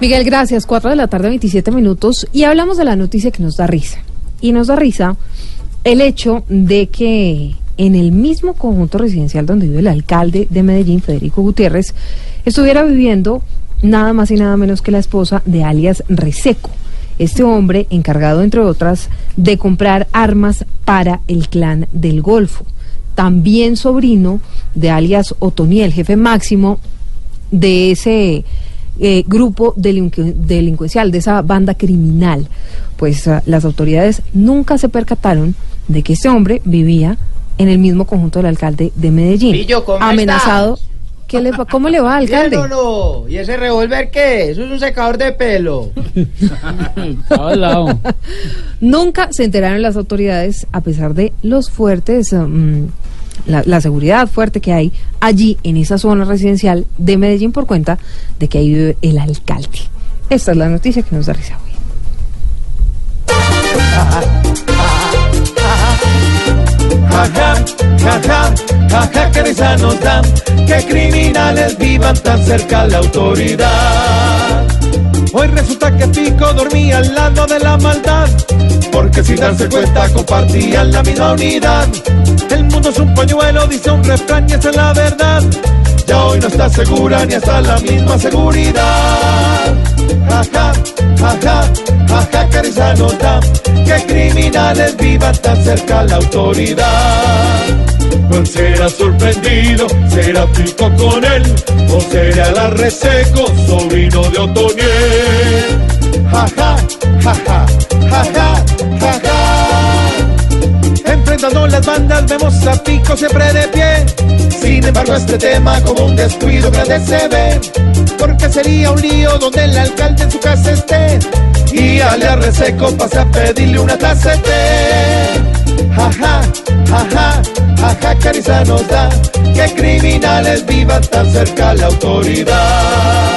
Miguel, gracias. 4 de la tarde, 27 minutos. Y hablamos de la noticia que nos da risa. Y nos da risa el hecho de que en el mismo conjunto residencial donde vive el alcalde de Medellín, Federico Gutiérrez, estuviera viviendo nada más y nada menos que la esposa de alias Reseco. Este hombre encargado, entre otras, de comprar armas para el clan del Golfo. También sobrino de alias Otoniel, jefe máximo de ese eh, grupo delincu- delincuencial, de esa banda criminal. Pues ah, las autoridades nunca se percataron de que este hombre vivía en el mismo conjunto del alcalde de Medellín. Pillo, ¿cómo amenazado. estás? ¿Qué le, va- ¿Cómo le va, alcalde? No? ¿Y ese revólver qué? Eso es un secador de pelo. Nunca se enteraron las autoridades, a pesar de los fuertes, mm, la, la seguridad fuerte que hay allí en esa zona residencial de Medellín por cuenta de que ahí vive el alcalde. Esta es la noticia que nos da risa hoy. Que risa nos dan que criminales vivan tan cerca a la autoridad. Hoy resulta que Pico dormía al lado de la maldad, porque sin darse cuenta compartían la misma unidad. El mundo es un pañuelo, dice un refrán y esa es la verdad. Ya hoy no está segura ni hasta la misma seguridad. Jaja, que risa nos da que criminales vivan tan cerca a la autoridad. ¿Cuál será sorprendido? ¿Será Pico con él? ¿O será la reseco, sobrino de Otoniel? Las bandas vemos a Pico siempre de pie. Sin embargo este tema como un descuido grande se ve. Porque sería un lío donde el alcalde en su casa esté. Y alias reseco pasa a pedirle una taza de té. Jaja, jaja, jaja, risa nos da que criminales vivan tan cerca a la autoridad.